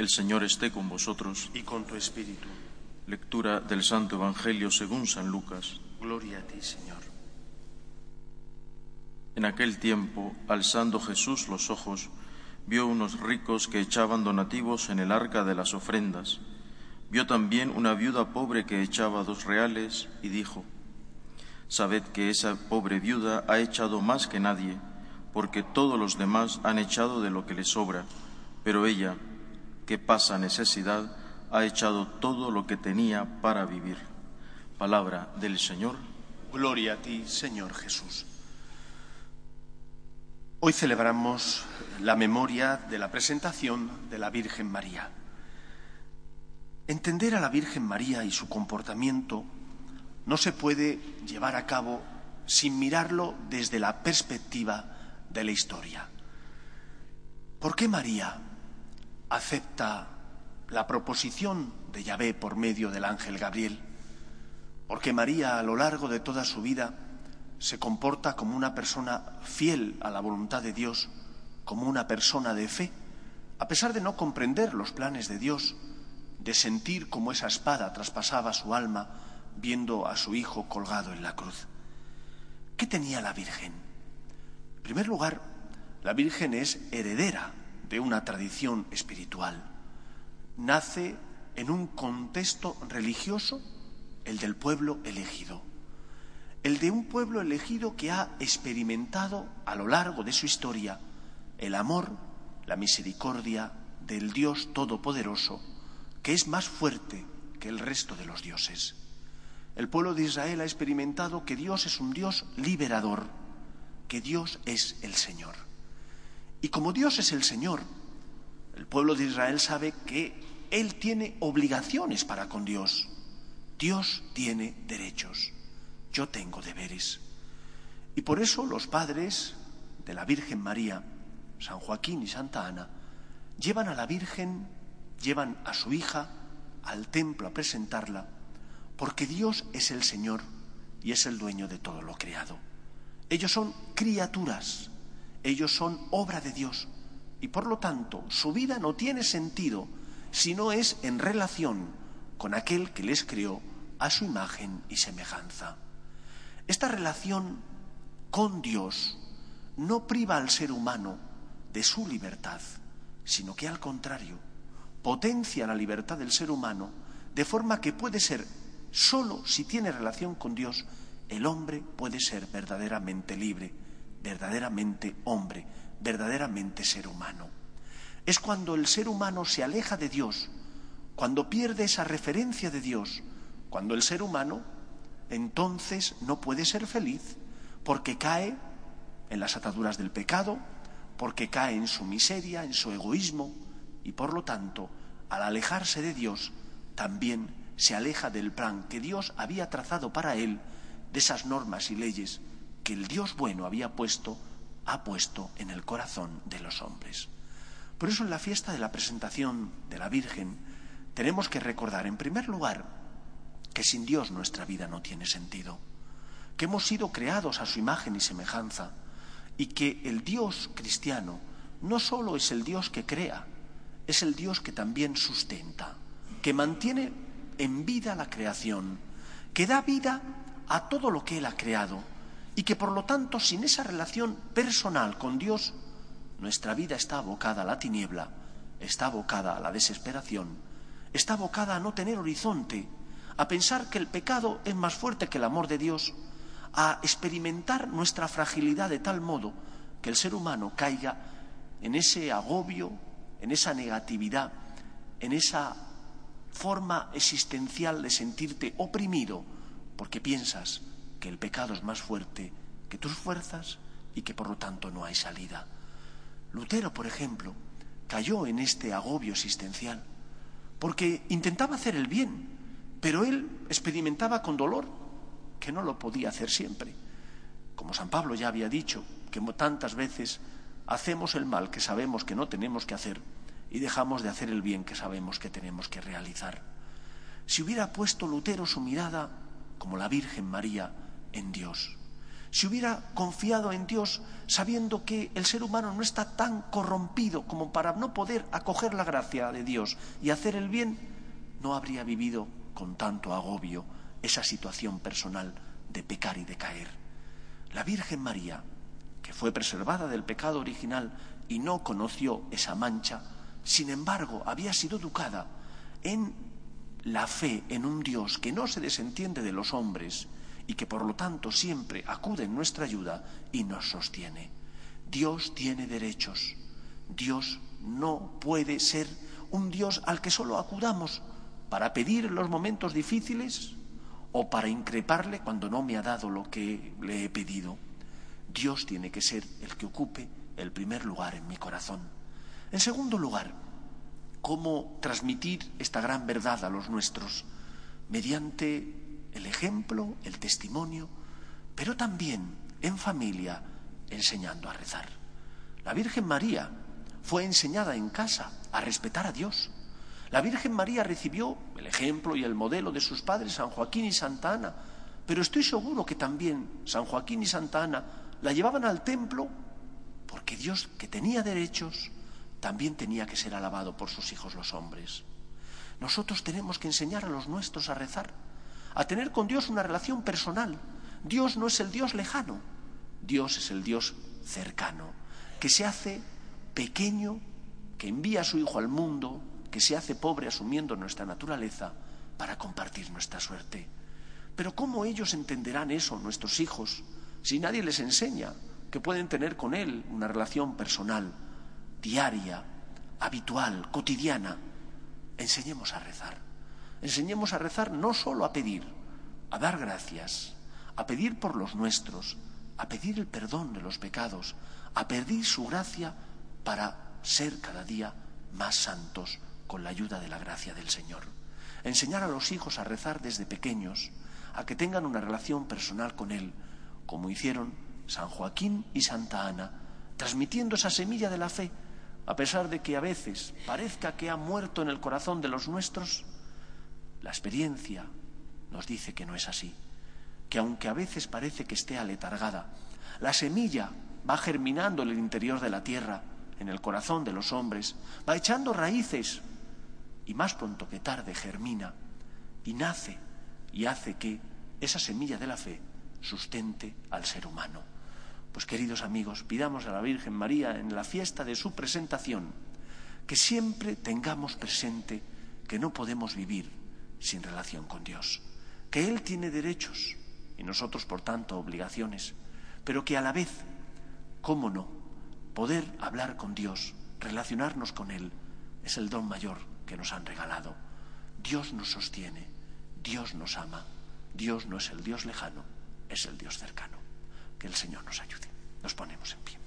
El Señor esté con vosotros. y con tu espíritu. Lectura del Santo Evangelio según San Lucas. Gloria a ti, Señor. En aquel tiempo, alzando Jesús los ojos, vio unos ricos que echaban donativos en el arca de las ofrendas. Vio también una viuda pobre que echaba dos reales y dijo, Sabed que esa pobre viuda ha echado más que nadie, porque todos los demás han echado de lo que le sobra, pero ella, que pasa necesidad, ha echado todo lo que tenía para vivir. Palabra del Señor. Gloria a ti, Señor Jesús. Hoy celebramos la memoria de la presentación de la Virgen María. Entender a la Virgen María y su comportamiento no se puede llevar a cabo sin mirarlo desde la perspectiva de la historia. ¿Por qué María acepta la proposición de Yahvé por medio del ángel Gabriel? Porque María a lo largo de toda su vida se comporta como una persona fiel a la voluntad de Dios, como una persona de fe, a pesar de no comprender los planes de Dios, de sentir como esa espada traspasaba su alma viendo a su hijo colgado en la cruz. ¿Qué tenía la Virgen? En primer lugar, la Virgen es heredera de una tradición espiritual. Nace en un contexto religioso, el del pueblo elegido. El de un pueblo elegido que ha experimentado a lo largo de su historia el amor, la misericordia del Dios Todopoderoso, que es más fuerte que el resto de los dioses. El pueblo de Israel ha experimentado que Dios es un Dios liberador, que Dios es el Señor. Y como Dios es el Señor, el pueblo de Israel sabe que Él tiene obligaciones para con Dios. Dios tiene derechos. Yo tengo deberes. Y por eso los padres de la Virgen María, San Joaquín y Santa Ana, llevan a la Virgen, llevan a su hija al templo a presentarla, porque Dios es el Señor y es el dueño de todo lo creado. Ellos son criaturas, ellos son obra de Dios y por lo tanto su vida no tiene sentido si no es en relación con aquel que les creó a su imagen y semejanza. Esta relación con Dios no priva al ser humano de su libertad, sino que al contrario, potencia la libertad del ser humano de forma que puede ser, solo si tiene relación con Dios, el hombre puede ser verdaderamente libre, verdaderamente hombre, verdaderamente ser humano. Es cuando el ser humano se aleja de Dios, cuando pierde esa referencia de Dios, cuando el ser humano entonces no puede ser feliz porque cae en las ataduras del pecado, porque cae en su miseria, en su egoísmo y por lo tanto, al alejarse de Dios, también se aleja del plan que Dios había trazado para él, de esas normas y leyes que el Dios bueno había puesto, ha puesto en el corazón de los hombres. Por eso en la fiesta de la presentación de la Virgen tenemos que recordar, en primer lugar, que sin Dios nuestra vida no tiene sentido, que hemos sido creados a su imagen y semejanza y que el Dios cristiano no solo es el Dios que crea, es el Dios que también sustenta, que mantiene en vida la creación, que da vida a todo lo que Él ha creado y que por lo tanto sin esa relación personal con Dios, nuestra vida está abocada a la tiniebla, está abocada a la desesperación, está abocada a no tener horizonte, a pensar que el pecado es más fuerte que el amor de Dios, a experimentar nuestra fragilidad de tal modo que el ser humano caiga en ese agobio, en esa negatividad, en esa forma existencial de sentirte oprimido porque piensas que el pecado es más fuerte que tus fuerzas y que por lo tanto no hay salida. Lutero, por ejemplo, cayó en este agobio existencial porque intentaba hacer el bien, pero él experimentaba con dolor que no lo podía hacer siempre. Como San Pablo ya había dicho, que tantas veces hacemos el mal que sabemos que no tenemos que hacer y dejamos de hacer el bien que sabemos que tenemos que realizar. Si hubiera puesto Lutero su mirada, como la Virgen María, en Dios, si hubiera confiado en Dios sabiendo que el ser humano no está tan corrompido como para no poder acoger la gracia de Dios y hacer el bien, no habría vivido con tanto agobio esa situación personal de pecar y de caer. La Virgen María, que fue preservada del pecado original y no conoció esa mancha, sin embargo había sido educada en la fe en un Dios que no se desentiende de los hombres y que por lo tanto siempre acude en nuestra ayuda y nos sostiene. Dios tiene derechos. Dios no puede ser un Dios al que solo acudamos para pedir en los momentos difíciles o para increparle cuando no me ha dado lo que le he pedido. Dios tiene que ser el que ocupe el primer lugar en mi corazón. En segundo lugar, ¿cómo transmitir esta gran verdad a los nuestros? Mediante el ejemplo, el testimonio, pero también en familia enseñando a rezar. La Virgen María fue enseñada en casa a respetar a Dios. La Virgen María recibió el ejemplo y el modelo de sus padres, San Joaquín y Santa Ana, pero estoy seguro que también San Joaquín y Santa Ana la llevaban al templo porque Dios, que tenía derechos, también tenía que ser alabado por sus hijos los hombres. Nosotros tenemos que enseñar a los nuestros a rezar a tener con Dios una relación personal. Dios no es el Dios lejano, Dios es el Dios cercano, que se hace pequeño, que envía a su Hijo al mundo, que se hace pobre asumiendo nuestra naturaleza para compartir nuestra suerte. Pero ¿cómo ellos entenderán eso, nuestros hijos, si nadie les enseña que pueden tener con Él una relación personal, diaria, habitual, cotidiana? Enseñemos a rezar. Enseñemos a rezar no solo a pedir, a dar gracias, a pedir por los nuestros, a pedir el perdón de los pecados, a pedir su gracia para ser cada día más santos con la ayuda de la gracia del Señor. Enseñar a los hijos a rezar desde pequeños, a que tengan una relación personal con Él, como hicieron San Joaquín y Santa Ana, transmitiendo esa semilla de la fe, a pesar de que a veces parezca que ha muerto en el corazón de los nuestros, la experiencia nos dice que no es así, que aunque a veces parece que esté aletargada, la semilla va germinando en el interior de la tierra, en el corazón de los hombres, va echando raíces y más pronto que tarde germina y nace y hace que esa semilla de la fe sustente al ser humano. Pues queridos amigos, pidamos a la Virgen María en la fiesta de su presentación que siempre tengamos presente que no podemos vivir sin relación con Dios, que Él tiene derechos y nosotros, por tanto, obligaciones, pero que a la vez, ¿cómo no? Poder hablar con Dios, relacionarnos con Él, es el don mayor que nos han regalado. Dios nos sostiene, Dios nos ama, Dios no es el Dios lejano, es el Dios cercano. Que el Señor nos ayude. Nos ponemos en pie.